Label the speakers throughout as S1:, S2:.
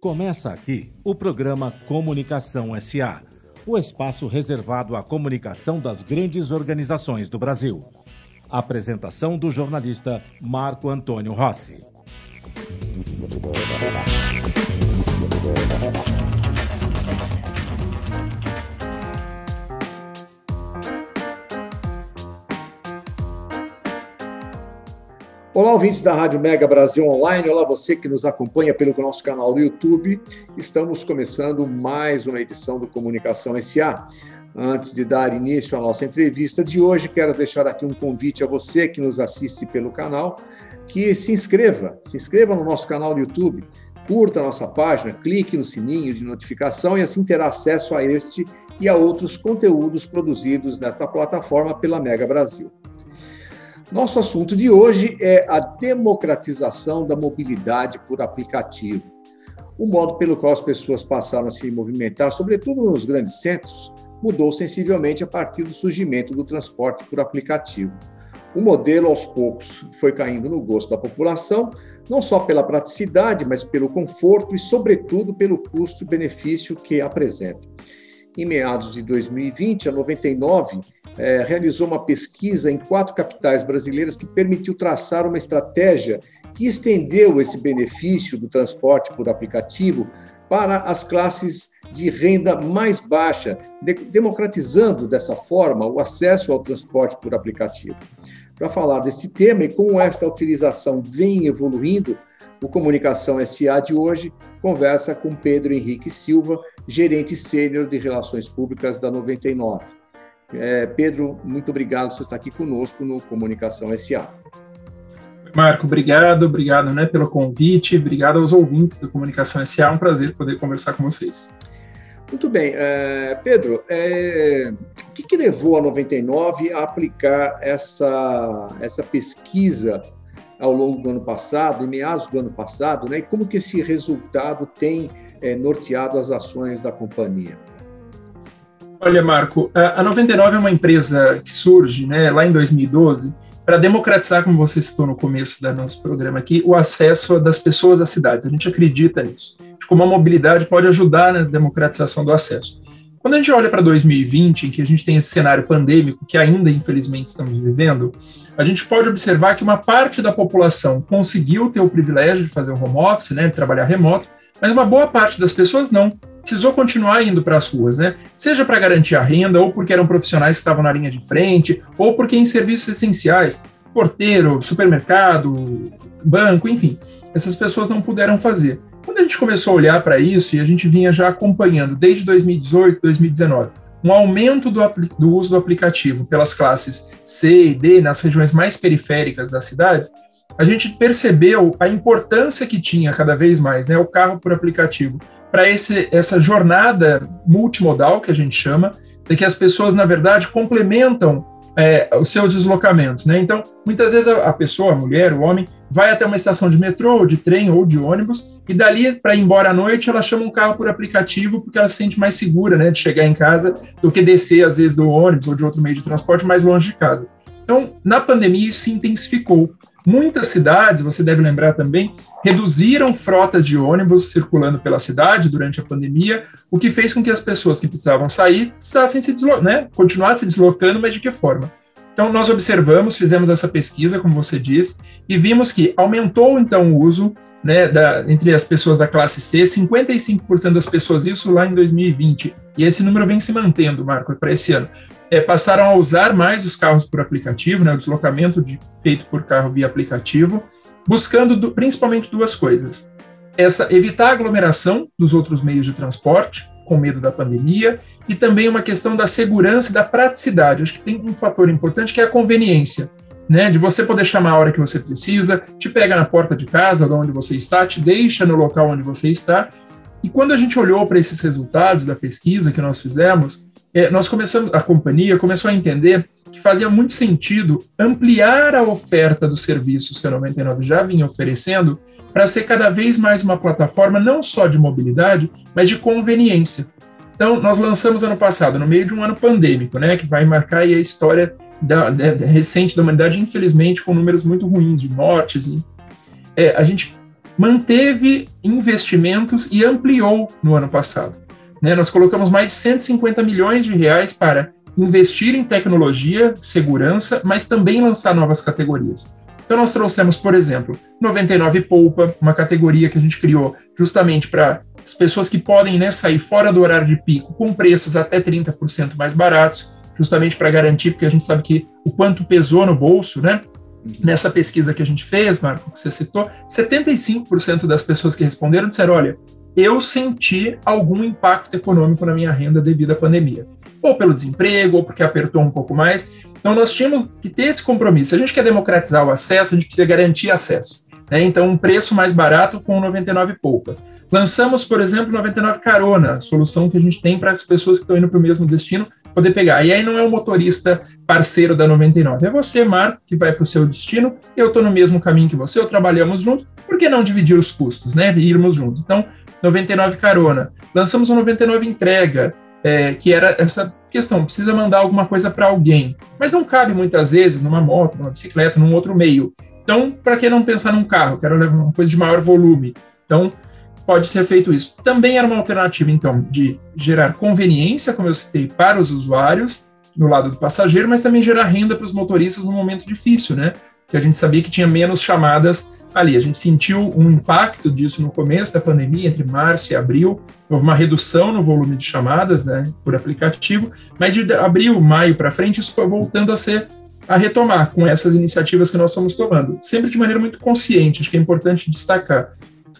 S1: Começa aqui o programa Comunicação SA, o espaço reservado à comunicação das grandes organizações do Brasil. Apresentação do jornalista Marco Antônio Rossi.
S2: Olá, ouvintes da Rádio Mega Brasil Online. Olá, você que nos acompanha pelo nosso canal do YouTube. Estamos começando mais uma edição do Comunicação SA. Antes de dar início à nossa entrevista de hoje, quero deixar aqui um convite a você que nos assiste pelo canal, que se inscreva, se inscreva no nosso canal do YouTube, curta a nossa página, clique no sininho de notificação e assim terá acesso a este e a outros conteúdos produzidos nesta plataforma pela Mega Brasil. Nosso assunto de hoje é a democratização da mobilidade por aplicativo. O modo pelo qual as pessoas passaram a se movimentar, sobretudo nos grandes centros, mudou sensivelmente a partir do surgimento do transporte por aplicativo. O modelo, aos poucos, foi caindo no gosto da população, não só pela praticidade, mas pelo conforto e, sobretudo, pelo custo-benefício que apresenta. Em meados de 2020, a 99 é, realizou uma pesquisa em quatro capitais brasileiras que permitiu traçar uma estratégia que estendeu esse benefício do transporte por aplicativo para as classes de renda mais baixa, de, democratizando dessa forma o acesso ao transporte por aplicativo. Para falar desse tema e como esta utilização vem evoluindo, o Comunicação SA de hoje conversa com Pedro Henrique Silva, gerente sênior de Relações Públicas da 99. É, Pedro, muito obrigado por você estar aqui conosco no Comunicação SA.
S3: Marco, obrigado, obrigado né, pelo convite, obrigado aos ouvintes do Comunicação SA, é um prazer poder conversar com vocês.
S2: Muito bem, é, Pedro, é, o que, que, levou a 99 a aplicar essa, essa pesquisa ao longo do ano passado, em meados do ano passado, né, e como que esse resultado tem é, norteado as ações da companhia?
S3: Olha, Marco, a 99 é uma empresa que surge né, lá em 2012 para democratizar, como você citou no começo do nosso programa aqui, o acesso das pessoas às cidades. A gente acredita nisso, de como a mobilidade pode ajudar na democratização do acesso. Quando a gente olha para 2020, em que a gente tem esse cenário pandêmico que ainda infelizmente estamos vivendo, a gente pode observar que uma parte da população conseguiu ter o privilégio de fazer o home office, né, de trabalhar remoto, mas uma boa parte das pessoas não precisou continuar indo para as ruas, né? Seja para garantir a renda, ou porque eram profissionais que estavam na linha de frente, ou porque em serviços essenciais, porteiro, supermercado, banco, enfim, essas pessoas não puderam fazer. Quando a gente começou a olhar para isso, e a gente vinha já acompanhando desde 2018, 2019, um aumento do, do uso do aplicativo pelas classes C e D nas regiões mais periféricas das cidades, a gente percebeu a importância que tinha cada vez mais né, o carro por aplicativo para essa jornada multimodal que a gente chama, de que as pessoas, na verdade, complementam é, os seus deslocamentos. Né? Então, muitas vezes a, a, pessoa, a mulher, o homem, vai até uma estação de metrô, ou de trem, ou de ônibus, e dali, para ir embora à noite, ela chama um carro por aplicativo, porque ela se sente mais segura né, de chegar em casa do que descer, às vezes, do ônibus ou de outro meio de transporte mais longe de casa. Então, na pandemia, isso se intensificou. Muitas cidades, você deve lembrar também, reduziram frotas de ônibus circulando pela cidade durante a pandemia, o que fez com que as pessoas que precisavam sair precisassem se né, se deslocando, mas de que forma? Então, nós observamos, fizemos essa pesquisa, como você disse, e vimos que aumentou, então, o uso né, da, entre as pessoas da classe C, 55% das pessoas, isso lá em 2020. E esse número vem se mantendo, Marco, para esse ano é, passaram a usar mais os carros por aplicativo, né, o deslocamento de, feito por carro via aplicativo, buscando do, principalmente duas coisas. Essa, evitar a aglomeração dos outros meios de transporte, com medo da pandemia, e também uma questão da segurança e da praticidade. Acho que tem um fator importante que é a conveniência. Né, de você poder chamar a hora que você precisa, te pega na porta de casa, de onde você está, te deixa no local onde você está. E quando a gente olhou para esses resultados da pesquisa que nós fizemos, nós começamos, a companhia começou a entender que fazia muito sentido ampliar a oferta dos serviços que a 99 já vinha oferecendo para ser cada vez mais uma plataforma não só de mobilidade, mas de conveniência. Então, nós lançamos ano passado, no meio de um ano pandêmico, né, que vai marcar a história da, da, recente da humanidade, infelizmente, com números muito ruins de mortes. E, é, a gente manteve investimentos e ampliou no ano passado. Né? Nós colocamos mais de 150 milhões de reais para investir em tecnologia, segurança, mas também lançar novas categorias. Então, nós trouxemos, por exemplo, 99 Poupa, uma categoria que a gente criou justamente para as pessoas que podem né, sair fora do horário de pico com preços até 30% mais baratos, justamente para garantir, porque a gente sabe que o quanto pesou no bolso, né? Nessa pesquisa que a gente fez, Marco, que você citou, 75% das pessoas que responderam disseram: olha, eu senti algum impacto econômico na minha renda devido à pandemia. Ou pelo desemprego, ou porque apertou um pouco mais. Então, nós tínhamos que ter esse compromisso. Se a gente quer democratizar o acesso, a gente precisa garantir acesso. Né? Então, um preço mais barato com 99 poupa. Lançamos, por exemplo, 99 Carona, a solução que a gente tem para as pessoas que estão indo para o mesmo destino poder pegar. E aí não é o motorista parceiro da 99, é você, Marco, que vai para o seu destino, eu estou no mesmo caminho que você, eu trabalhamos juntos, por que não dividir os custos, né? Irmos juntos. Então, 99 Carona. Lançamos o 99 Entrega, é, que era essa questão, precisa mandar alguma coisa para alguém, mas não cabe muitas vezes numa moto, numa bicicleta, num outro meio. Então, para que não pensar num carro? Quero levar uma coisa de maior volume. Então, pode ser feito isso. Também era uma alternativa, então, de gerar conveniência, como eu citei, para os usuários, no lado do passageiro, mas também gerar renda para os motoristas num momento difícil, né? Que a gente sabia que tinha menos chamadas ali. A gente sentiu um impacto disso no começo da pandemia, entre março e abril. Houve uma redução no volume de chamadas, né, por aplicativo, mas de abril, maio para frente, isso foi voltando a ser a retomar com essas iniciativas que nós fomos tomando, sempre de maneira muito consciente, acho que é importante destacar.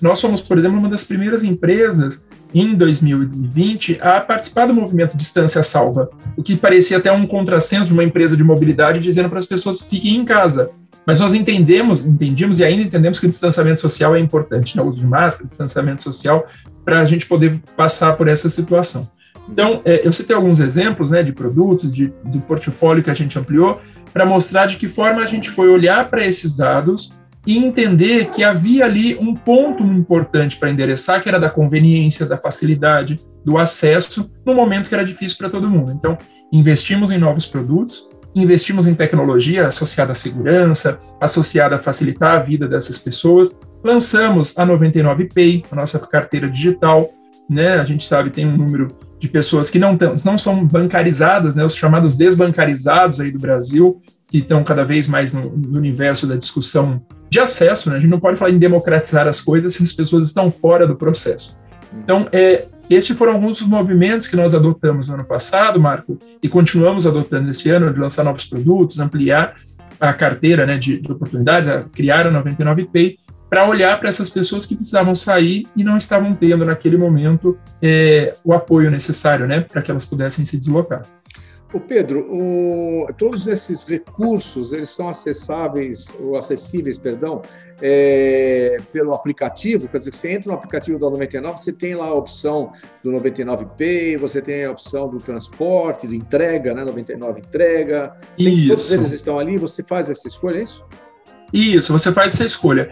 S3: Nós fomos, por exemplo, uma das primeiras empresas em 2020 a participar do movimento Distância Salva, o que parecia até um contrassenso de uma empresa de mobilidade dizendo para as pessoas fiquem em casa. Mas nós entendemos, entendimos e ainda entendemos que o distanciamento social é importante, né? o uso de máscara, distanciamento social, para a gente poder passar por essa situação. Então, é, eu citei alguns exemplos né, de produtos, de, do portfólio que a gente ampliou, para mostrar de que forma a gente foi olhar para esses dados e entender que havia ali um ponto importante para endereçar, que era da conveniência, da facilidade, do acesso, no momento que era difícil para todo mundo. Então, investimos em novos produtos, investimos em tecnologia associada à segurança, associada a facilitar a vida dessas pessoas. Lançamos a 99Pay, a nossa carteira digital, né? A gente sabe tem um número de pessoas que não, não são bancarizadas, né? Os chamados desbancarizados aí do Brasil, que estão cada vez mais no, no universo da discussão de acesso, né? A gente não pode falar em democratizar as coisas se as pessoas estão fora do processo. Então, é, estes foram alguns dos movimentos que nós adotamos no ano passado, Marco, e continuamos adotando esse ano, de lançar novos produtos, ampliar a carteira né, de, de oportunidades, criar a 99Pay, para olhar para essas pessoas que precisavam sair e não estavam tendo naquele momento é, o apoio necessário né, para que elas pudessem se deslocar.
S2: O Pedro, o, todos esses recursos eles são acessáveis ou acessíveis, perdão, é, pelo aplicativo. Quer dizer, você entra no aplicativo da 99, você tem lá a opção do 99Pay, você tem a opção do transporte, de entrega, né? 99 entrega. Tem, todos eles estão ali. Você faz essa escolha, é isso?
S3: Isso, você faz essa escolha.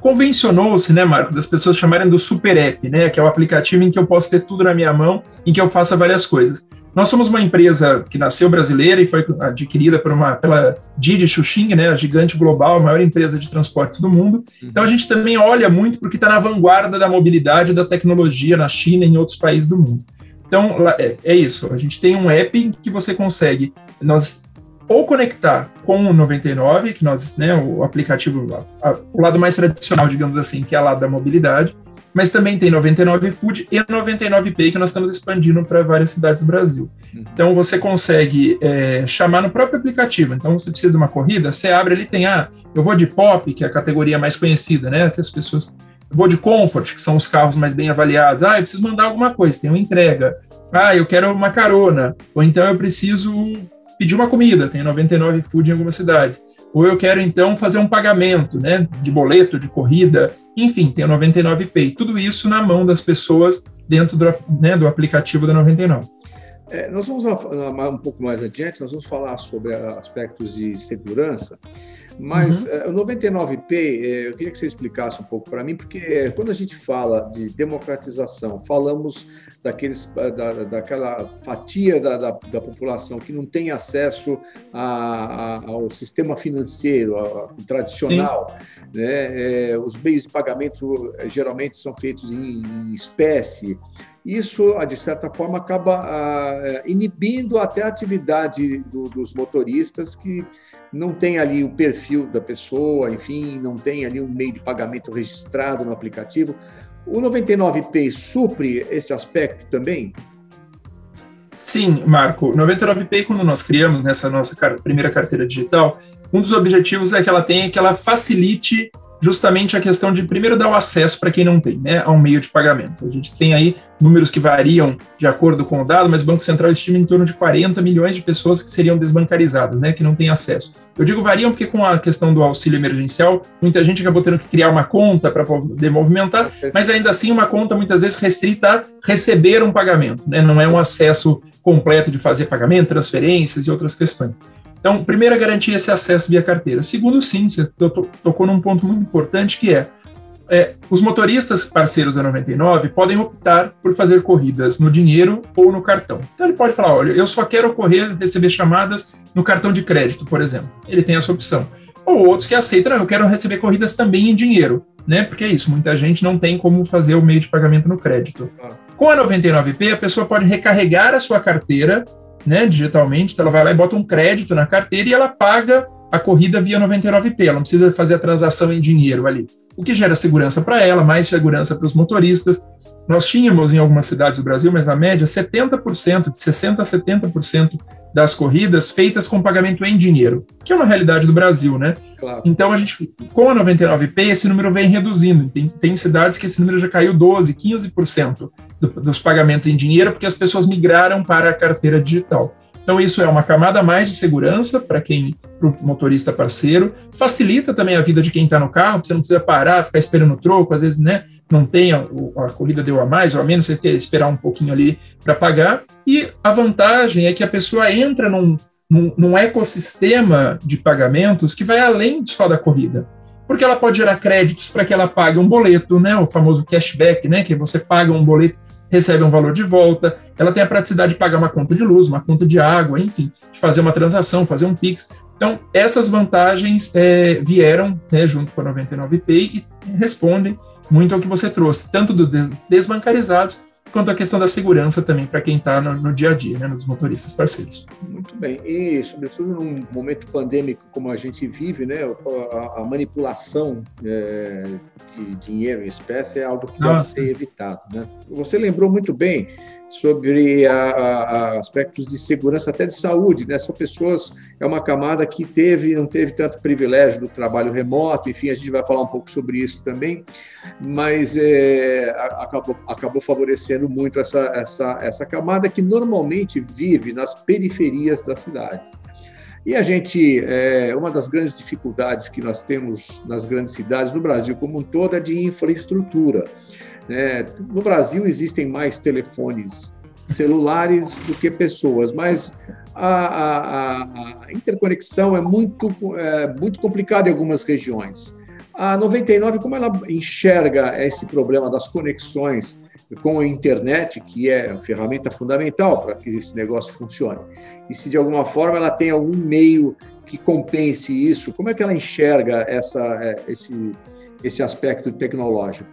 S3: Convencionou-se, né, Marco, das pessoas chamarem do Super App, né, que é o aplicativo em que eu posso ter tudo na minha mão, em que eu faça várias coisas. Nós somos uma empresa que nasceu brasileira e foi adquirida por uma, pela Didi Xuxing, né, a gigante global, a maior empresa de transporte do mundo. Uhum. Então a gente também olha muito porque está na vanguarda da mobilidade e da tecnologia na China e em outros países do mundo. Então é, é isso. A gente tem um app que você consegue nós ou conectar com o 99, que nós, né, o aplicativo, o lado mais tradicional, digamos assim, que é o lado da mobilidade, mas também tem 99 Food e 99 Pay, que nós estamos expandindo para várias cidades do Brasil. Uhum. Então, você consegue é, chamar no próprio aplicativo. Então, você precisa de uma corrida, você abre ali, tem, ah, eu vou de Pop, que é a categoria mais conhecida, né, que as pessoas... Eu vou de Comfort, que são os carros mais bem avaliados. Ah, eu preciso mandar alguma coisa, tem uma entrega. Ah, eu quero uma carona. Ou então eu preciso pedir uma comida, tem 99 Food em algumas cidades ou eu quero então fazer um pagamento, né, de boleto, de corrida, enfim, tem o 99 Pay. Tudo isso na mão das pessoas dentro do, né, do aplicativo da 99.
S2: É, nós vamos um pouco mais adiante, nós vamos falar sobre aspectos de segurança, Mas uhum. uh, o 99P, eu queria que você explicasse um pouco para mim, porque quando a gente fala de democratização, falamos daqueles, da, daquela fatia da, da, da, população que não tem acesso a, a, ao sistema financeiro a, tradicional. Né? É, os meios de pagamento geralmente são feitos em, em espécie. Isso, de certa forma, acaba ah, inibindo até a atividade do, dos motoristas que não tem ali o perfil da pessoa, enfim, não tem ali um meio de pagamento registrado no aplicativo. O 99Pay supre esse aspecto também?
S3: Sim, Marco. 99Pay, quando nós criamos nessa nossa primeira carteira digital, um dos objetivos é que ela tenha que ela facilite justamente a questão de primeiro dar o acesso para quem não tem, né, a um meio de pagamento. A gente tem aí números que variam de acordo com o dado, mas o Banco Central estima em torno de 40 milhões de pessoas que seriam desbancarizadas, né, que não têm acesso. Eu digo variam porque com a questão do auxílio emergencial, muita gente acabou tendo que criar uma conta para poder movimentar, mas ainda assim uma conta muitas vezes restrita a receber um pagamento, né, não é um acesso completo de fazer pagamento, transferências e outras questões. Então, primeira garantia é esse acesso via carteira. Segundo, sim, você tocou num ponto muito importante que é, é, os motoristas parceiros da 99 podem optar por fazer corridas no dinheiro ou no cartão. Então ele pode falar, olha, eu só quero correr, receber chamadas no cartão de crédito, por exemplo. Ele tem essa opção. Ou outros que aceitam, não, eu quero receber corridas também em dinheiro, né? Porque é isso, muita gente não tem como fazer o meio de pagamento no crédito. Ah. Com a 99P, a pessoa pode recarregar a sua carteira né, digitalmente, então ela vai lá e bota um crédito na carteira e ela paga a corrida via 99P, ela não precisa fazer a transação em dinheiro ali, o que gera segurança para ela, mais segurança para os motoristas. Nós tínhamos em algumas cidades do Brasil, mas na média, 70%, de 60% a 70% das corridas feitas com pagamento em dinheiro, que é uma realidade do Brasil, né? Claro. Então, a gente, com a 99P, esse número vem reduzindo. Tem, tem cidades que esse número já caiu 12%, 15% do, dos pagamentos em dinheiro, porque as pessoas migraram para a carteira digital. Então, isso é uma camada mais de segurança para quem, para o motorista parceiro, facilita também a vida de quem está no carro, você não precisa parar, ficar esperando o troco, às vezes, né, não tem, a, a corrida deu a mais, ou a menos, você tem que esperar um pouquinho ali para pagar. E a vantagem é que a pessoa entra num, num, num ecossistema de pagamentos que vai além só da corrida porque ela pode gerar créditos para que ela pague um boleto, né, o famoso cashback, né, que você paga um boleto recebe um valor de volta, ela tem a praticidade de pagar uma conta de luz, uma conta de água, enfim, de fazer uma transação, fazer um PIX. Então, essas vantagens é, vieram né, junto com a 99 Pay e respondem muito ao que você trouxe, tanto do desbancarizados quanto a questão da segurança também para quem está no, no, dia a dia, né, nos motoristas parceiros.
S2: Muito bem. E, sobretudo, num momento pandêmico como a gente vive, né, a, a manipulação é, de dinheiro em espécie é algo que Nossa. deve ser evitado. Né? Você lembrou muito bem sobre a, a, aspectos de segurança, até de saúde. Né? São pessoas, é uma camada que teve, não teve tanto privilégio do trabalho remoto, enfim, a gente vai falar um pouco sobre isso também, mas é, acabou, acabou favorecendo muito essa, essa, essa camada que normalmente vive nas periferias das cidades. E a gente, é, uma das grandes dificuldades que nós temos nas grandes cidades, no Brasil como um todo, é de infraestrutura. É, no Brasil existem mais telefones celulares do que pessoas, mas a, a, a interconexão é muito, é muito complicada em algumas regiões. A 99, como ela enxerga esse problema das conexões com a internet, que é a ferramenta fundamental para que esse negócio funcione, e se de alguma forma ela tem algum meio que compense isso, como é que ela enxerga essa, é, esse, esse aspecto tecnológico?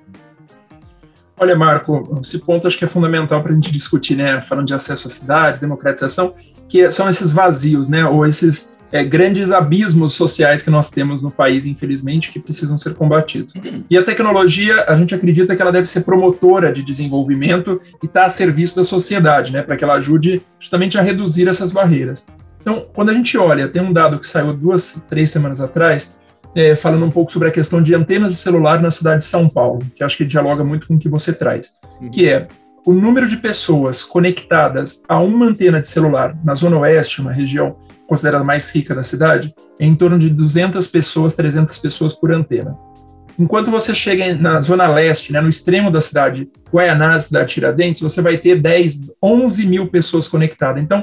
S3: Olha, Marco, esse ponto acho que é fundamental para a gente discutir, né? Falando de acesso à cidade, democratização, que são esses vazios, né? Ou esses é, grandes abismos sociais que nós temos no país, infelizmente, que precisam ser combatidos. E a tecnologia, a gente acredita que ela deve ser promotora de desenvolvimento e estar tá a serviço da sociedade, né? Para que ela ajude justamente a reduzir essas barreiras. Então, quando a gente olha, tem um dado que saiu duas, três semanas atrás, é, falando um pouco sobre a questão de antenas de celular na cidade de São Paulo, que acho que dialoga muito com o que você traz, uhum. que é o número de pessoas conectadas a uma antena de celular na Zona Oeste, uma região considerada mais rica da cidade, é em torno de 200 pessoas, 300 pessoas por antena. enquanto você chega na zona leste, né, no extremo da cidade, Guaianás, da Tiradentes, você vai ter 10, 11 mil pessoas conectadas. Então,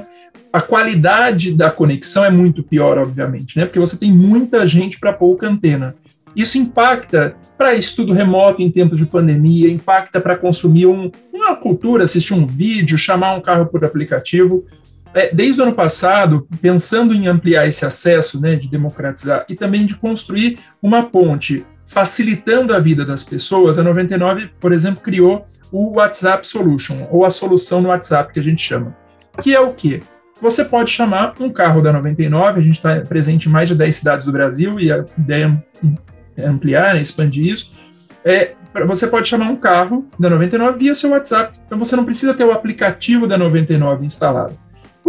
S3: a qualidade da conexão é muito pior, obviamente, né, porque você tem muita gente para pouca antena. Isso impacta para estudo remoto em tempos de pandemia, impacta para consumir um, uma cultura, assistir um vídeo, chamar um carro por aplicativo. É, desde o ano passado, pensando em ampliar esse acesso, né, de democratizar e também de construir uma ponte facilitando a vida das pessoas, a 99, por exemplo, criou o WhatsApp Solution, ou a solução no WhatsApp que a gente chama. Que é o quê? Você pode chamar um carro da 99, a gente está presente em mais de 10 cidades do Brasil e a ideia é ampliar, né, expandir isso. É, você pode chamar um carro da 99 via seu WhatsApp. Então você não precisa ter o aplicativo da 99 instalado.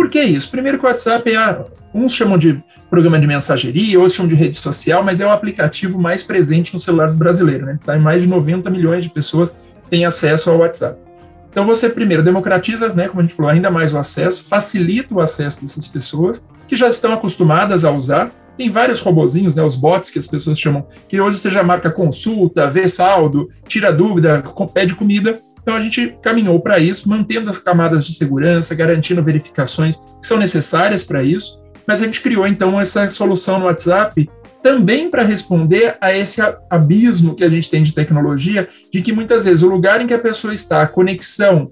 S3: Por que isso? Primeiro que o WhatsApp é, a, uns chamam de programa de mensageria, outros chamam de rede social, mas é o aplicativo mais presente no celular do brasileiro, né? Tá em mais de 90 milhões de pessoas têm acesso ao WhatsApp. Então você primeiro democratiza, né, como a gente falou, ainda mais o acesso, facilita o acesso dessas pessoas que já estão acostumadas a usar. Tem vários robozinhos, né, os bots que as pessoas chamam, que hoje você já marca consulta, vê saldo, tira dúvida, pede comida. Então a gente caminhou para isso, mantendo as camadas de segurança, garantindo verificações que são necessárias para isso. Mas a gente criou então essa solução no WhatsApp também para responder a esse abismo que a gente tem de tecnologia, de que muitas vezes o lugar em que a pessoa está, a conexão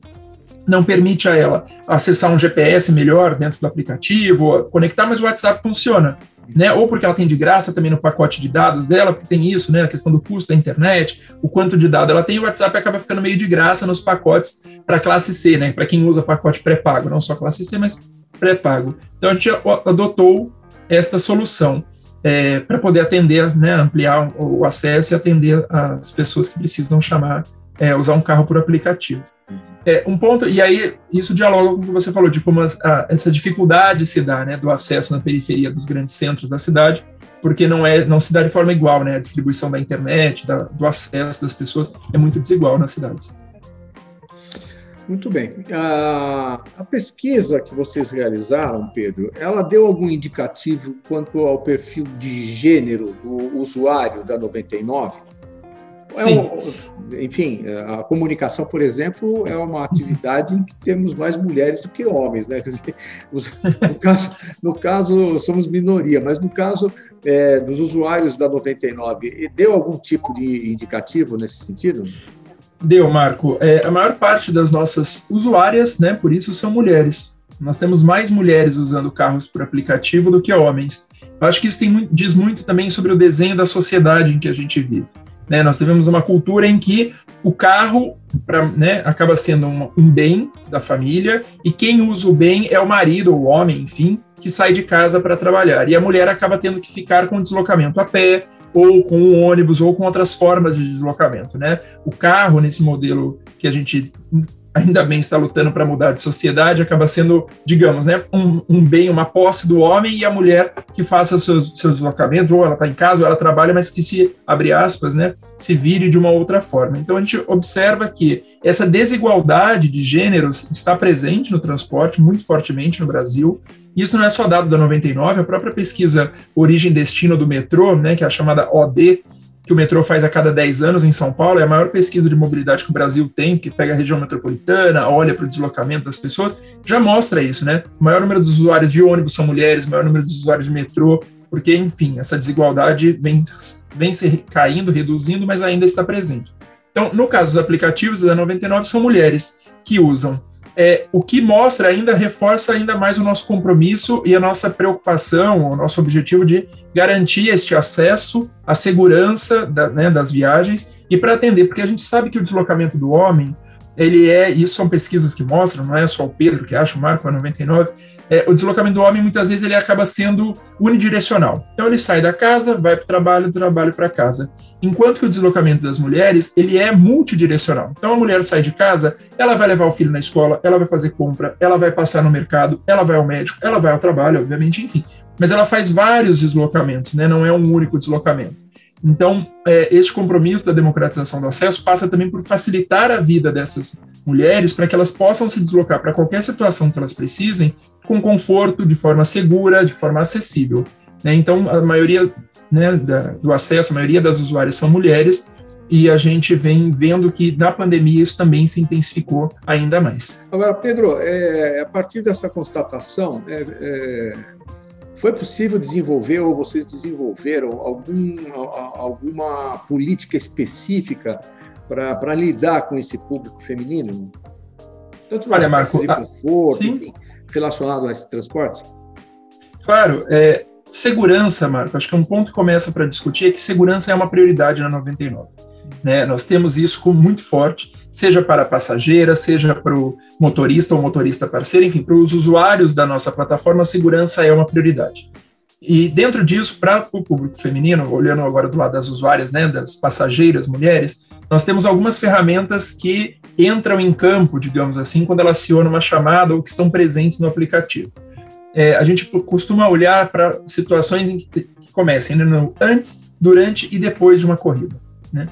S3: não permite a ela acessar um GPS melhor dentro do aplicativo, conectar, mas o WhatsApp funciona né? Ou porque ela tem de graça também no pacote de dados dela, porque tem isso, né? A questão do custo da internet, o quanto de dado ela tem, o WhatsApp acaba ficando meio de graça nos pacotes para classe C, né? Para quem usa pacote pré-pago, não só classe C, mas pré-pago. Então a gente adotou esta solução. É, para poder atender, né, ampliar o acesso e atender as pessoas que precisam chamar, é, usar um carro por aplicativo. É, um ponto, e aí isso dialoga com o que você falou, de como as, a, essa dificuldade se dá, né, do acesso na periferia dos grandes centros da cidade, porque não é não se dá de forma igual, né, a distribuição da internet, da, do acesso das pessoas é muito desigual nas cidades.
S2: Muito bem. A, a, pesquisa que vocês realizaram, Pedro, ela deu algum indicativo quanto ao perfil de gênero do usuário da 99? É um, enfim, a comunicação, por exemplo, é uma atividade em que temos mais mulheres do que homens, né? Dizer, no, caso, no caso, somos minoria, mas no caso é, dos usuários da 99, deu algum tipo de indicativo nesse sentido?
S3: Deu, Marco. É, a maior parte das nossas usuárias, né, por isso, são mulheres. Nós temos mais mulheres usando carros por aplicativo do que homens. Eu acho que isso tem, diz muito também sobre o desenho da sociedade em que a gente vive. Né? Nós tivemos uma cultura em que o carro pra, né, acaba sendo um, um, bem da família e quem usa o bem é o marido ou o homem, enfim, que sai de casa para trabalhar. E a mulher acaba tendo que ficar com o deslocamento a pé, ou com um ônibus, ou com outras formas de deslocamento. Né? O carro, nesse modelo que a gente ainda bem está lutando para mudar de sociedade, acaba sendo, digamos, né, um, um, bem, uma posse do homem e a mulher que faça seus, seus deslocamentos, ou ela está em casa, ou ela trabalha, mas que se, abre aspas, né, se vire de uma outra forma. Então a gente observa que essa desigualdade de gêneros está presente no transporte muito fortemente no Brasil. Isso não é só dado da 99, a própria pesquisa Origem-Destino do metrô, né, que é a chamada OD, que o metrô faz a cada 10 anos em São Paulo, é a maior pesquisa de mobilidade que o Brasil tem, que pega a região metropolitana, olha para o deslocamento das pessoas, já mostra isso, né? O maior número dos usuários de ônibus são mulheres, o maior número dos usuários de metrô, porque, enfim, essa desigualdade vem, vem se caindo, reduzindo, mas ainda está presente. Então, no caso dos aplicativos da 99, são mulheres que usam é, o que mostra ainda, reforça ainda mais o nosso compromisso e a nossa preocupação, o nosso objetivo de garantir este acesso, a segurança da, né, das viagens e para atender, porque a gente sabe que o deslocamento do homem, ele é, isso são pesquisas que mostram, não é só o Pedro que acha, o Marco é 99, é, o deslocamento do homem muitas vezes ele acaba sendo unidirecional. Então ele sai da casa, vai para o trabalho, do trabalho para casa. Enquanto que o deslocamento das mulheres ele é multidirecional. Então a mulher sai de casa, ela vai levar o filho na escola, ela vai fazer compra, ela vai passar no mercado, ela vai ao médico, ela vai ao trabalho, obviamente, enfim. Mas ela faz vários deslocamentos, né? Não é um único deslocamento. Então, é, esse compromisso da democratização do acesso passa também por facilitar a vida dessas mulheres para que elas possam se deslocar para qualquer situação que elas precisem com conforto, de forma segura, de forma acessível. Né? Então, a maioria né, da, do acesso, a maioria das usuárias são mulheres, e a gente vem vendo que na pandemia isso também se intensificou ainda mais.
S2: Agora, Pedro, é, a partir dessa constatação, é, é, foi possível desenvolver ou vocês desenvolveram algum, alguma política específica para lidar com esse público feminino?
S3: Tanto Olha, Marco,
S2: de conforto, enfim, relacionado a esse transporte?
S3: Claro, é, segurança, Marco, acho que um ponto que começa para discutir é que segurança é uma prioridade na 99. Né? Nós temos isso como muito forte, seja para a passageira, seja para o motorista ou motorista parceiro, enfim, para os usuários da nossa plataforma, a segurança é uma prioridade. E dentro disso, para o público feminino, olhando agora do lado das usuárias, né, das passageiras mulheres, nós temos algumas ferramentas que entram em campo, digamos assim, quando ela aciona uma chamada ou que estão presentes no aplicativo. É, a gente costuma olhar para situações em que, que comecem né, antes, durante e depois de uma corrida. Né?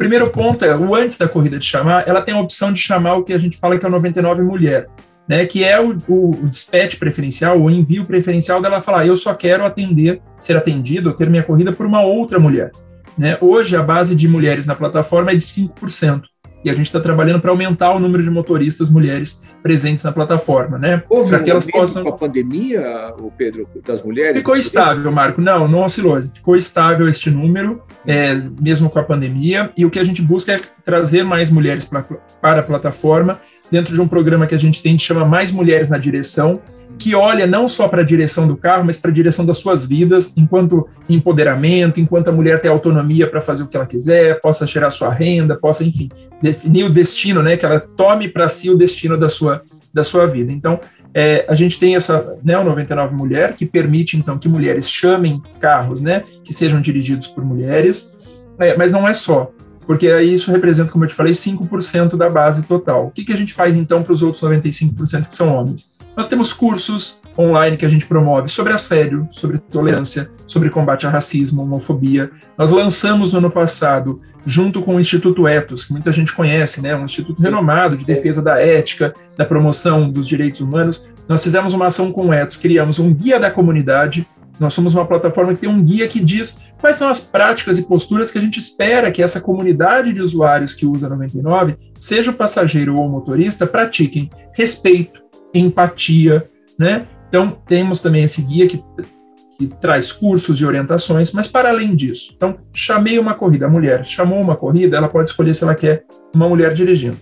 S3: Primeiro ponto é, o antes da corrida de chamar, ela tem a opção de chamar o que a gente fala que é o 99 mulher, né, que é o, o, o dispatch preferencial, o envio preferencial dela falar, eu só quero atender, ser atendido, ter minha corrida por uma outra mulher. Né? Hoje, a base de mulheres na plataforma é de 5% e a gente está trabalhando para aumentar o número de motoristas mulheres presentes na plataforma, né?
S2: Para que elas possam. Com a pandemia, o Pedro, das mulheres?
S3: Ficou estável, Marco. Não, não oscilou. Ficou estável este número, é, mesmo com a pandemia. E o que a gente busca é trazer mais mulheres pra, para a plataforma dentro de um programa que a gente tem que chama Mais Mulheres na Direção, que olha não só para a direção do carro, mas para a direção das suas vidas, enquanto empoderamento, enquanto a mulher tem autonomia para fazer o que ela quiser, possa gerar sua renda, possa, enfim, definir o destino, né, que ela tome para si o destino da sua, da sua vida. Então, é, a gente tem essa, né, o 99 Mulher, que permite, então, que mulheres chamem carros, né, que sejam dirigidos por mulheres, é, mas não é só porque aí isso representa, como eu te falei, 5% da base total. O que, que a gente faz então para os outros 95% que são homens? Nós temos cursos online que a gente promove sobre assédio, sobre tolerância, sobre combate a racismo, homofobia. Nós lançamos no ano passado, junto com o Instituto Etos, que muita gente conhece, né, um instituto renomado de defesa da ética, da promoção dos direitos humanos. Nós fizemos uma ação com o Etos, criamos um guia da comunidade. Nós somos uma plataforma que tem um guia que diz quais são as práticas e posturas que a gente espera que essa comunidade de usuários que usa 99, seja o passageiro ou o motorista, pratiquem respeito, empatia, né? Então, temos também esse guia que, que traz cursos e orientações, mas para além disso, então, chamei uma corrida, a mulher chamou uma corrida, ela pode escolher se ela quer uma mulher dirigindo.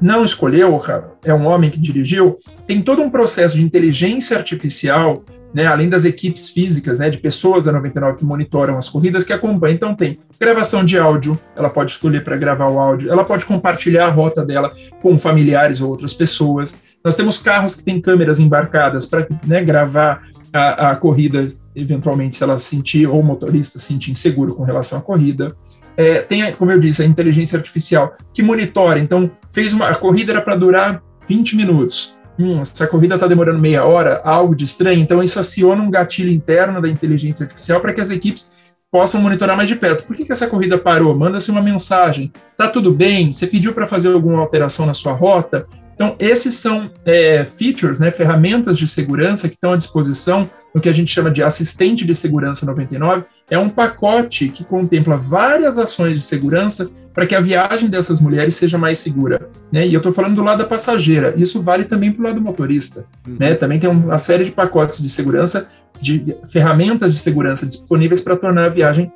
S3: Não escolheu, é um homem que dirigiu, tem todo um processo de inteligência artificial né, além das equipes físicas, né, de pessoas da 99 que monitoram as corridas, que acompanham. Então, tem gravação de áudio, ela pode escolher para gravar o áudio, ela pode compartilhar a rota dela com familiares ou outras pessoas. Nós temos carros que têm câmeras embarcadas para né, gravar a, a, corrida, eventualmente, se ela sentir, ou o motorista se sentir inseguro com relação à corrida. É, tem, como eu disse, a inteligência artificial que monitora. Então, fez uma, a corrida era para durar 20 minutos hum, essa corrida está demorando meia hora, algo de estranho, então isso aciona um gatilho interno da inteligência artificial para que as equipes possam monitorar mais de perto. Por que, que essa corrida parou? Manda-se uma mensagem. Tá tudo bem? Você pediu para fazer alguma alteração na sua rota? Então, esses são é, features, né, ferramentas de segurança que estão à disposição no que a gente chama de assistente de segurança 99. É um pacote que contempla várias ações de segurança para que a viagem dessas mulheres seja mais segura. Né? E eu estou falando do lado da passageira, isso vale também para o lado motorista. Uhum. Né? Também tem uma série de pacotes de segurança, de ferramentas de segurança disponíveis para tornar a viagem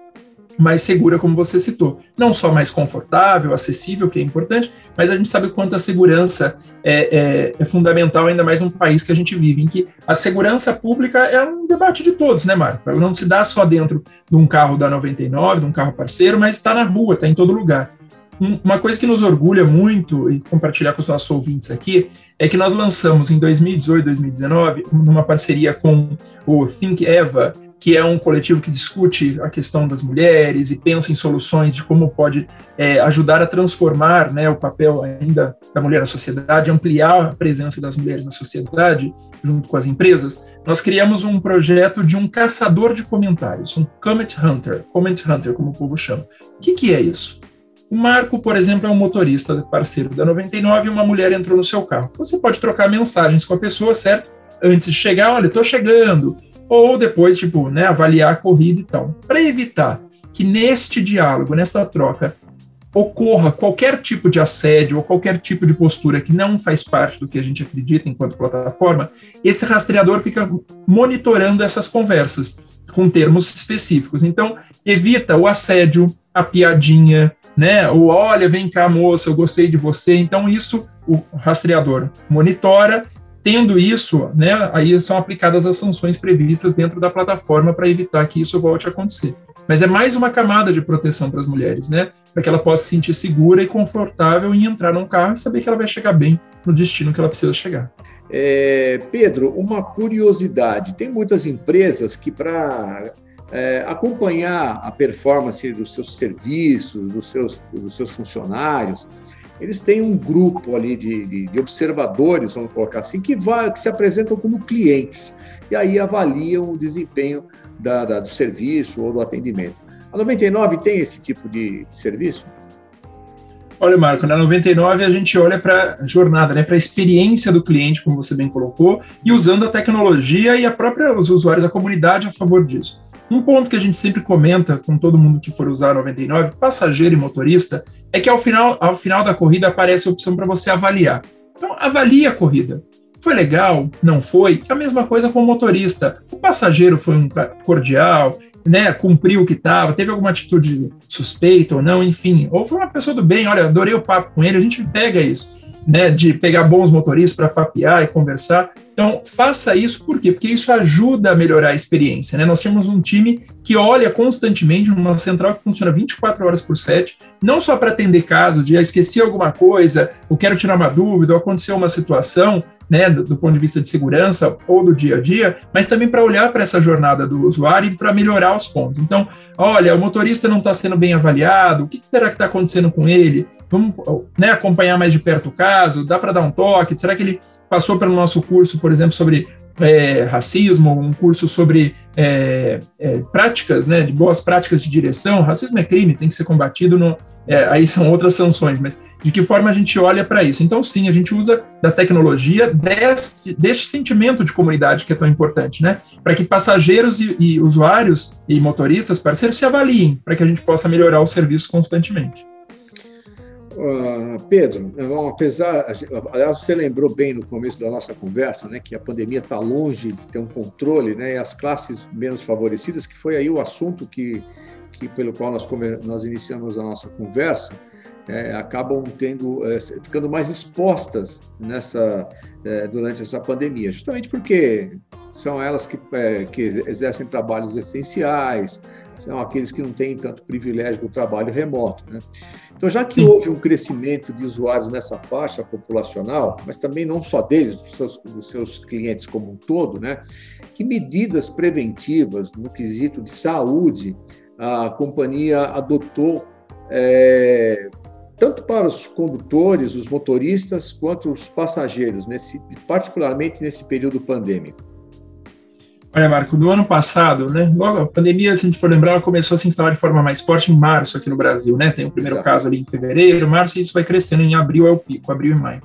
S3: mais segura, como você citou. Não só mais confortável, acessível, que é importante, mas a gente sabe o quanto a segurança é, é, é, fundamental, ainda mais num país que a gente vive, em que a segurança pública é um debate de todos, né, Marco? Ela não se dá só dentro de um carro da 99, de um carro parceiro, mas está na rua, está em todo lugar. Uma coisa que nos orgulha muito, e compartilhar com os nossos ouvintes aqui, é que nós lançamos em 2018, 2019, numa parceria com o Think Eva, que é um coletivo que discute a questão das mulheres e pensa em soluções de como pode é, ajudar a transformar né, o papel ainda da mulher na sociedade, ampliar a presença das mulheres na sociedade, junto com as empresas, nós criamos um projeto de um caçador de comentários, um comment hunter, comment hunter, como o povo chama. O que, que é isso? O Marco, por exemplo, é um motorista parceiro da 99 e uma mulher entrou no seu carro. Você pode trocar mensagens com a pessoa, certo? Antes de chegar, olha, estou chegando, ou depois, tipo, né, avaliar a corrida e tal. Para evitar que neste diálogo, nesta troca, ocorra qualquer tipo de assédio ou qualquer tipo de postura que não faz parte do que a gente acredita enquanto plataforma, esse rastreador fica monitorando essas conversas com termos específicos. Então, evita o assédio, a piadinha, né? Ou olha, vem cá, moça, eu gostei de você. Então, isso o rastreador monitora. Tendo isso, né, aí são aplicadas as sanções previstas dentro da plataforma para evitar que isso volte a acontecer. Mas é mais uma camada de proteção para as mulheres, né? Para que ela possa se sentir segura e confortável em entrar num carro e saber que ela vai chegar bem no destino que ela precisa chegar.
S2: É, Pedro, uma curiosidade: tem muitas empresas que, para é, acompanhar a performance dos seus serviços, dos seus, dos seus funcionários, eles têm um grupo ali de, de, de observadores, vamos colocar assim, que, vai, que se apresentam como clientes e aí avaliam o desempenho da, da, do serviço ou do atendimento. A 99 tem esse tipo de, de serviço?
S3: Olha, Marco, na 99 a gente olha para a jornada, né, para a experiência do cliente, como você bem colocou, e usando a tecnologia e a própria os usuários, a comunidade a favor disso. Um ponto que a gente sempre comenta com todo mundo que for usar a 99, passageiro e motorista, é que ao final, ao final da corrida aparece a opção para você avaliar. Então, avalie a corrida. Foi legal? Não foi? A mesma coisa com o motorista. O passageiro foi um cordial, né? Cumpriu o que estava, teve alguma atitude suspeita ou não, enfim. Ou foi uma pessoa do bem, olha, adorei o papo com ele, a gente pega isso. Né, de pegar bons motoristas para papear e conversar. Então, faça isso por quê? Porque isso ajuda a melhorar a experiência. Né? Nós temos um time que olha constantemente, uma central que funciona 24 horas por 7, não só para atender casos de ah, esqueci alguma coisa, ou quero tirar uma dúvida, ou aconteceu uma situação, né, do, do, ponto de vista de segurança ou do dia a dia, mas também para olhar para essa jornada do usuário e para melhorar os pontos. Então, olha, o motorista não está sendo bem avaliado, o que será que está acontecendo com ele? Vamos né, acompanhar mais de perto o caso, dá para dar um toque? Será que ele passou pelo nosso curso, por exemplo, sobre é, racismo, um curso sobre é, é, práticas, né, de boas práticas de direção. Racismo é crime, tem que ser combatido. No, é, aí são outras sanções, mas de que forma a gente olha para isso? Então, sim, a gente usa da tecnologia deste, deste sentimento de comunidade que é tão importante, né, para que passageiros e, e usuários e motoristas, parceiros, se avaliem, para que a gente possa melhorar o serviço constantemente.
S2: Uh, Pedro, apesar, aliás, você lembrou bem no começo da nossa conversa, né, que a pandemia está longe de ter um controle, né, e as classes menos favorecidas, que foi aí o assunto que, que pelo qual nós, nós iniciamos a nossa conversa, é, acabam tendo, é, ficando mais expostas nessa, é, durante essa pandemia, justamente porque são elas que, é, que exercem trabalhos essenciais, são aqueles que não têm tanto privilégio do trabalho remoto. Né? Então, já que houve um crescimento de usuários nessa faixa populacional, mas também não só deles, dos seus, dos seus clientes como um todo, né? que medidas preventivas no quesito de saúde a companhia adotou é, tanto para os condutores, os motoristas, quanto os passageiros, nesse, particularmente nesse período pandêmico?
S3: Olha, Marco, no ano passado, né, logo a pandemia, se a gente for lembrar, ela começou a se instalar de forma mais forte em março aqui no Brasil, né? Tem o primeiro Exato. caso ali em fevereiro, março, e isso vai crescendo. Em abril é o pico, abril e maio.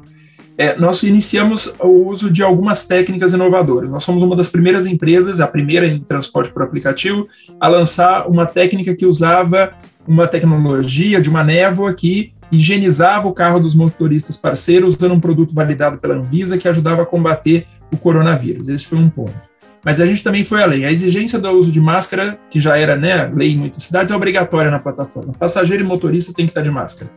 S3: É, nós iniciamos o uso de algumas técnicas inovadoras. Nós somos uma das primeiras empresas, a primeira em transporte por aplicativo, a lançar uma técnica que usava uma tecnologia de uma névoa que higienizava o carro dos motoristas parceiros usando um produto validado pela Anvisa que ajudava a combater o coronavírus. Esse foi um ponto. Mas a gente também foi além. A exigência do uso de máscara, que já era né, lei em muitas cidades, é obrigatória na plataforma. Passageiro e motorista tem que estar de máscara.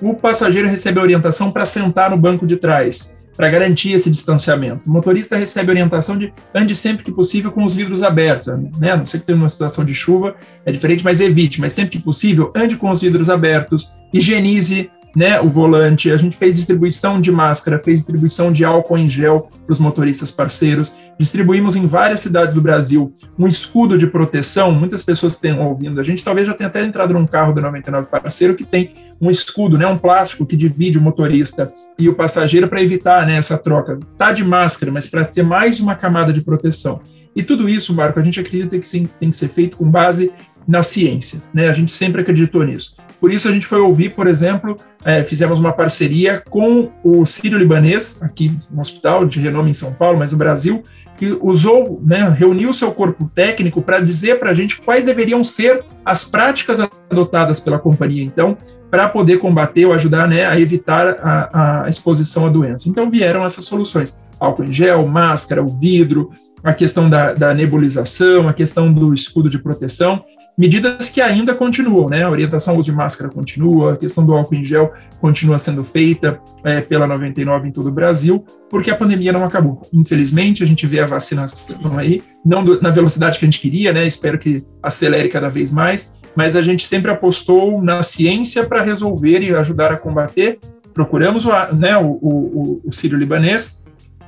S3: O passageiro recebe orientação para sentar no banco de trás, para garantir esse distanciamento. O motorista recebe orientação de ande sempre que possível com os vidros abertos. Né? Não sei que tem uma situação de chuva, é diferente, mas evite. Mas sempre que possível, ande com os vidros abertos, higienize né, o volante, a gente fez distribuição de máscara, fez distribuição de álcool em gel para os motoristas parceiros, distribuímos em várias cidades do Brasil um escudo de proteção, muitas pessoas estão ouvindo a gente, talvez já tenha até entrado num carro do 99 parceiro que tem um escudo, né, um plástico que divide o motorista e o passageiro para evitar né, essa troca. Tá de máscara, mas para ter mais uma camada de proteção. E tudo isso, Marco, a gente acredita que sim, tem que ser feito com base na ciência, né? A gente sempre acreditou nisso. Por isso a gente foi ouvir, por exemplo, é, fizemos uma parceria com o Sírio-Libanês, aqui no hospital de renome em São Paulo, mas no Brasil, que usou, né, reuniu seu corpo técnico para dizer para a gente quais deveriam ser as práticas adotadas pela companhia, então, para poder combater ou ajudar né, a evitar a, a exposição à doença. Então vieram essas soluções: álcool em gel, máscara, o vidro, a questão da, da, nebulização, a questão do escudo de proteção, medidas que ainda continuam, né? A orientação ao uso de máscara continua, a questão do álcool em gel continua sendo feita é, pela 99 em todo o Brasil, porque a pandemia não acabou. Infelizmente, a gente vê a vacinação aí, não do, na velocidade que a gente queria, né? Espero que acelere cada vez mais, mas a gente sempre apostou na ciência para resolver e ajudar a combater. Procuramos né, o, o, o sírio-libanês,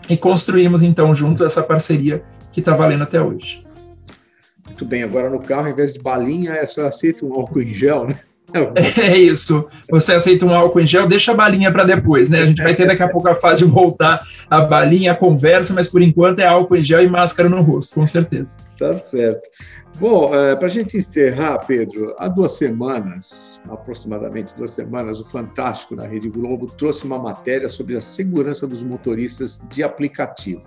S3: e construímos então junto essa parceria que está valendo até hoje.
S2: Muito bem, agora no carro, em vez de balinha, é só aceita um álcool em gel, né?
S3: É isso. Você aceita um álcool em gel, deixa a balinha para depois, né? A gente vai ter daqui a pouco a fase de voltar a balinha, a conversa, mas por enquanto é álcool em gel e máscara no rosto, com certeza.
S2: Tá certo. Bom, é, para a gente encerrar, Pedro, há duas semanas, aproximadamente duas semanas, o Fantástico na Rede Globo trouxe uma matéria sobre a segurança dos motoristas de aplicativo.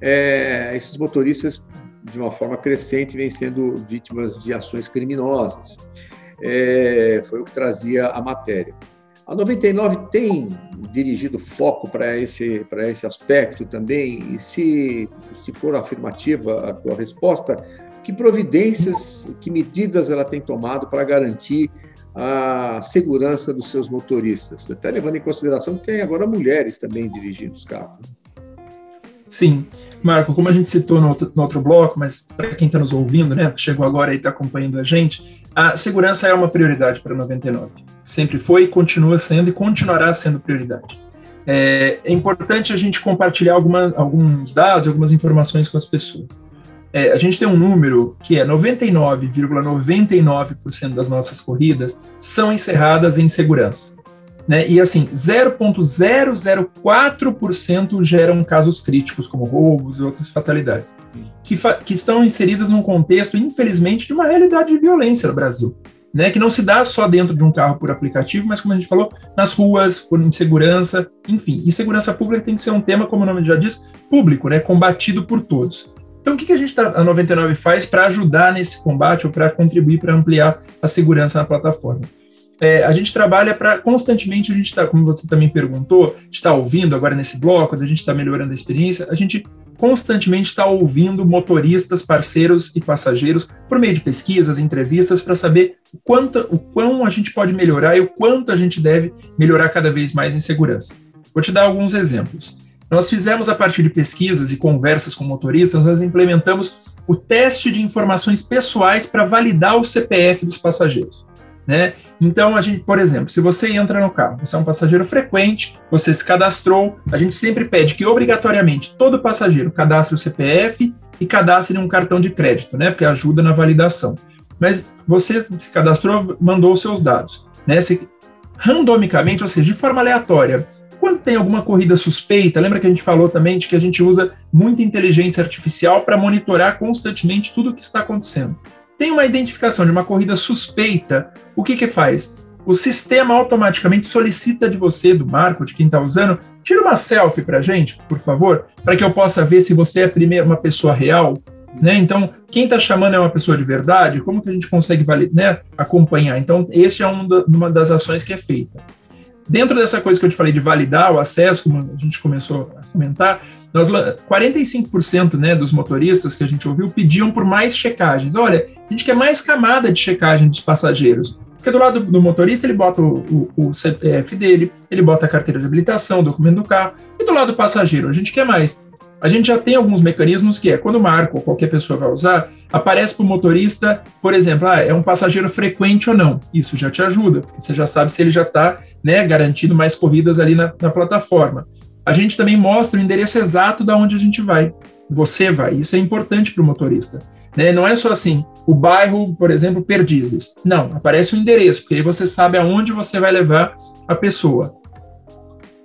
S2: É, esses motoristas, de uma forma crescente, vêm sendo vítimas de ações criminosas é, foi o que trazia a matéria. A 99 tem dirigido foco para esse, esse aspecto também, e se, se for afirmativa a tua resposta, que providências, que medidas ela tem tomado para garantir a segurança dos seus motoristas, até levando em consideração que tem agora mulheres também dirigindo os carros.
S3: Sim, Marco, como a gente citou no outro, no outro bloco, mas para quem está nos ouvindo, né, chegou agora e está acompanhando a gente, a segurança é uma prioridade para 99. Sempre foi, continua sendo e continuará sendo prioridade. É, é importante a gente compartilhar alguns dados, algumas informações com as pessoas. É, a gente tem um número que é 99,99% ,99 das nossas corridas são encerradas em segurança. Né? E assim, 0,004% geram casos críticos, como roubos e outras fatalidades que, que estão inseridas num contexto, infelizmente, de uma realidade de violência no Brasil. Né, que não se dá só dentro de um carro por aplicativo, mas como a gente falou, nas ruas, por insegurança, enfim. E segurança pública tem que ser um tema, como o nome já diz, público, né, combatido por todos. Então, o que, que a gente tá, a 99 faz para ajudar nesse combate ou para contribuir para ampliar a segurança na plataforma? É, a gente trabalha para constantemente, a gente está, como você também perguntou, está ouvindo agora nesse bloco, a gente está melhorando a experiência, a gente constantemente está ouvindo motoristas, parceiros e passageiros por meio de pesquisas, entrevistas, para saber o quanto, o quão a gente pode melhorar e o quanto a gente deve melhorar cada vez mais em segurança. Vou te dar alguns exemplos. Nós fizemos a partir de pesquisas e conversas com motoristas, nós implementamos o teste de informações pessoais para validar o CPF dos passageiros. Né? Então, a gente, por exemplo, se você entra no carro, você é um passageiro frequente, você se cadastrou, a gente sempre pede que obrigatoriamente todo passageiro cadastre o CPF e cadastre um cartão de crédito, né? Porque ajuda na validação. Mas você se cadastrou, mandou os seus dados, né? Se, randomicamente, ou seja, de forma aleatória. Quando tem alguma corrida suspeita, lembra que a gente falou também de que a gente usa muita inteligência artificial para monitorar constantemente tudo o que está acontecendo tem uma identificação de uma corrida suspeita, o que que faz? O sistema automaticamente solicita de você, do Marco, de quem está usando, tira uma selfie para gente, por favor, para que eu possa ver se você é primeiro uma pessoa real, né? Então, quem está chamando é uma pessoa de verdade, como que a gente consegue né, acompanhar? Então, esse é uma das ações que é feita. Dentro dessa coisa que eu te falei de validar o acesso, como a gente começou a comentar, nós, 45% né, dos motoristas que a gente ouviu pediam por mais checagens. Olha, a gente quer mais camada de checagem dos passageiros. Porque do lado do motorista, ele bota o, o, CPF dele, ele bota a carteira de habilitação, o documento do carro, e do lado do passageiro, a gente quer mais. A gente já tem alguns mecanismos que é, quando o Marco ou qualquer pessoa vai usar, aparece para o motorista, por exemplo, ah, é um passageiro frequente ou não. Isso já te ajuda, porque você já sabe se ele já está né, garantindo mais corridas ali na, na plataforma a gente também mostra o endereço exato da onde a gente vai. Você vai. Isso é importante para o motorista. Né? Não é só assim, o bairro, por exemplo, Perdizes. Não, aparece o endereço, porque aí você sabe aonde você vai levar a pessoa.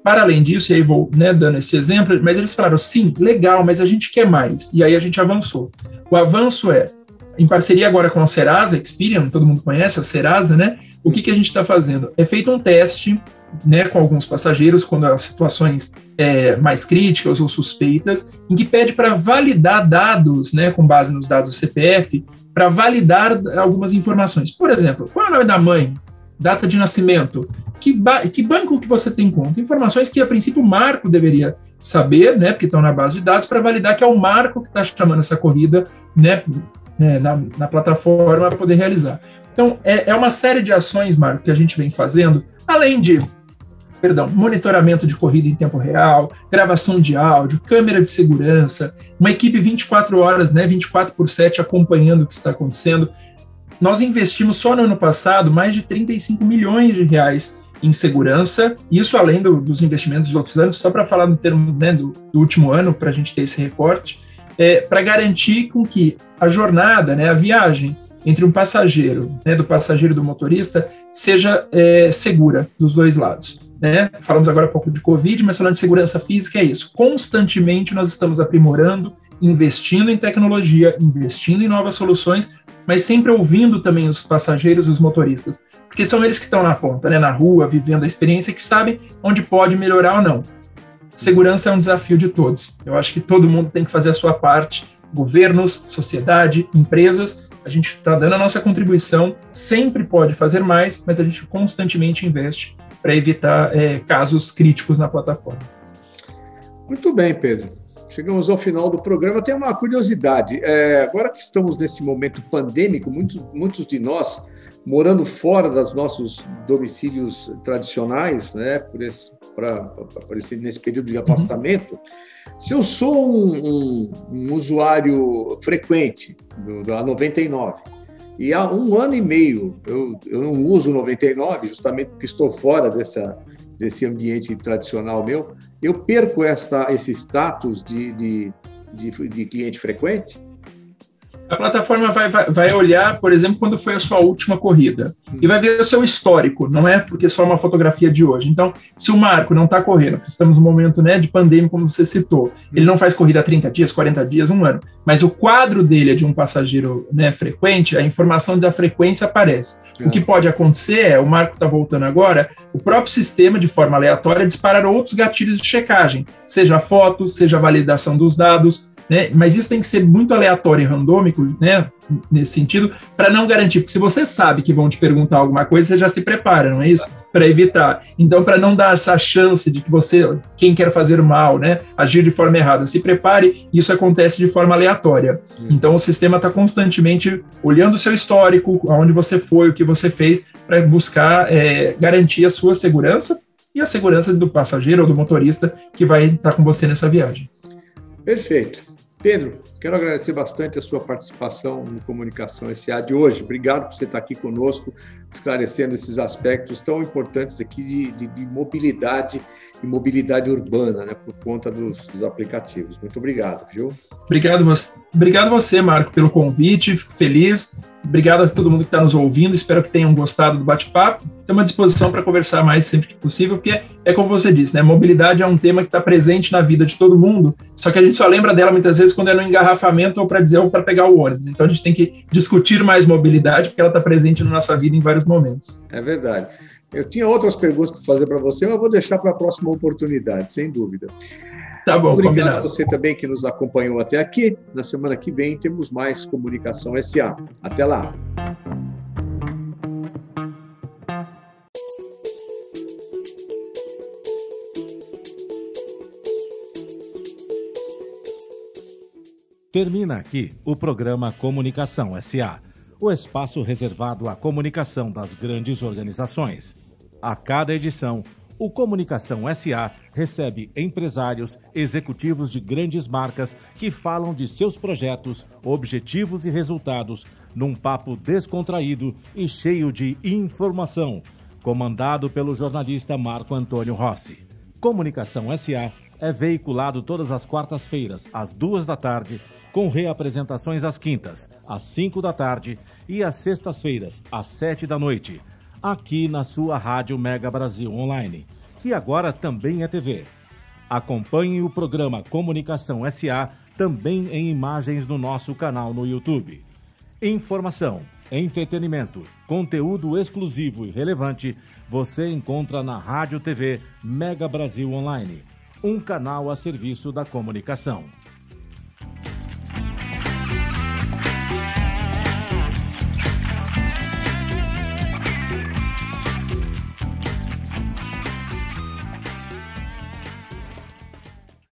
S3: Para além disso, e aí vou né, dando esse exemplo, mas eles falaram, sim, legal, mas a gente quer mais. E aí a gente avançou. O avanço é, em parceria agora com a Serasa, Experian, todo mundo conhece a Serasa, né? O que, que a gente está fazendo? É feito um teste né, com alguns passageiros, quando as situações é, mais críticas ou suspeitas, em que pede para validar dados, né, com base nos dados do CPF, para validar algumas informações. Por exemplo, qual é o nome da mãe? Data de nascimento? Que, ba que banco que você tem conta? Informações que, a princípio, o Marco deveria saber, né, porque estão na base de dados, para validar que é o Marco que está chamando essa corrida né, né, na, na plataforma para poder realizar. Então, é, é uma série de ações, Marco, que a gente vem fazendo, além de perdão, monitoramento de corrida em tempo real, gravação de áudio, câmera de segurança, uma equipe 24 horas, né, 24 por 7 acompanhando o que está acontecendo. Nós investimos só no ano passado mais de 35 milhões de reais em segurança, isso além do, dos investimentos dos outros anos, só para falar no termo né, do, do, último ano, para a gente ter esse recorte, é, para garantir com que a jornada, né, a viagem entre um passageiro, né, do passageiro e do motorista, seja é, segura dos dois lados. Né? Falamos agora um pouco de Covid, mas falando de segurança física é isso. Constantemente nós estamos aprimorando, investindo em tecnologia, investindo em novas soluções, mas sempre ouvindo também os passageiros e os motoristas, porque são eles que estão na ponta, né, na rua, vivendo a experiência, que sabem onde pode melhorar ou não. Segurança é um desafio de todos. Eu acho que todo mundo tem que fazer a sua parte, governos, sociedade, empresas. A gente está dando a nossa contribuição, sempre pode fazer mais, mas a gente constantemente investe para evitar é, casos críticos na plataforma.
S2: Muito bem, Pedro. Chegamos ao final do programa. Tem uma curiosidade. É, agora que estamos nesse momento pandêmico, muitos, muitos de nós morando fora dos nossos domicílios tradicionais, né, por esse, pra, pra esse, nesse período de afastamento, uhum. se eu sou um, um, um usuário frequente do, da 99 e há um ano e meio eu, eu não uso 99, justamente porque estou fora dessa, desse ambiente tradicional meu, eu perco esta, esse status de, de, de, de cliente frequente?
S3: A plataforma vai, vai, vai, olhar, por exemplo, quando foi a sua última corrida. E vai ver o seu histórico, não é porque só uma fotografia de hoje. Então, se o Marco não está correndo, estamos num momento né, de pandemia, como você citou, ele não faz corrida há 30 dias, 40 dias, um ano, mas o quadro dele é de um passageiro né, frequente, a informação da frequência aparece. O que pode acontecer é, o Marco está voltando agora, o próprio sistema, de forma aleatória, disparar outros gatilhos de checagem, seja foto, seja validação dos dados, né? Mas isso tem que ser muito aleatório e randômico, né? Nesse sentido, para não garantir, porque se você sabe que vão te perguntar alguma coisa, você já se prepara, não é isso? Para evitar. Então, para não dar essa chance de que você, quem quer fazer mal, né, agir de forma errada, se prepare, isso acontece de forma aleatória. Sim. Então, o sistema está constantemente olhando o seu histórico, aonde você foi, o que você fez, para buscar é, garantir a sua segurança e a segurança do passageiro ou do motorista que vai estar tá com você nessa viagem.
S2: Perfeito. Pedro, quero agradecer bastante a sua participação no Comunicação SA de hoje. Obrigado por você estar aqui conosco, esclarecendo esses aspectos tão importantes aqui de, de, de mobilidade e mobilidade urbana, né, por conta dos, dos, aplicativos. Muito obrigado, viu?
S3: Obrigado você, obrigado você, Marco, pelo convite. Fico feliz. Obrigado a todo mundo que está nos ouvindo. Espero que tenham gostado do bate-papo. Estamos à disposição para conversar mais sempre que possível, porque é como você disse, né? Mobilidade é um tema que está presente na vida de todo mundo, só que a gente só lembra dela muitas vezes quando é no engarrafamento ou para dizer ou para pegar o ônibus. Então a gente tem que discutir mais mobilidade, porque ela está presente na nossa vida em vários momentos.
S2: É verdade. Eu tinha outras perguntas para fazer para você, mas vou deixar para a próxima oportunidade, sem dúvida.
S3: Tá bom,
S2: Obrigado
S3: combinado.
S2: a você também que nos acompanhou até aqui. Na semana que vem temos mais Comunicação SA. Até lá.
S1: Termina aqui o programa Comunicação SA o espaço reservado à comunicação das grandes organizações. A cada edição, o Comunicação SA recebe empresários, executivos de grandes marcas que falam de seus projetos, objetivos e resultados num papo descontraído e cheio de informação, comandado pelo jornalista Marco Antônio Rossi. Comunicação SA é veiculado todas as quartas-feiras, às duas da tarde, com reapresentações às quintas, às cinco da tarde e às sextas-feiras, às sete da noite, aqui na sua Rádio Mega Brasil Online, que agora também é TV. Acompanhe o programa Comunicação SA também em imagens no nosso canal no YouTube. Informação, entretenimento, conteúdo exclusivo e relevante você encontra na Rádio TV Mega Brasil Online, um canal a serviço da comunicação.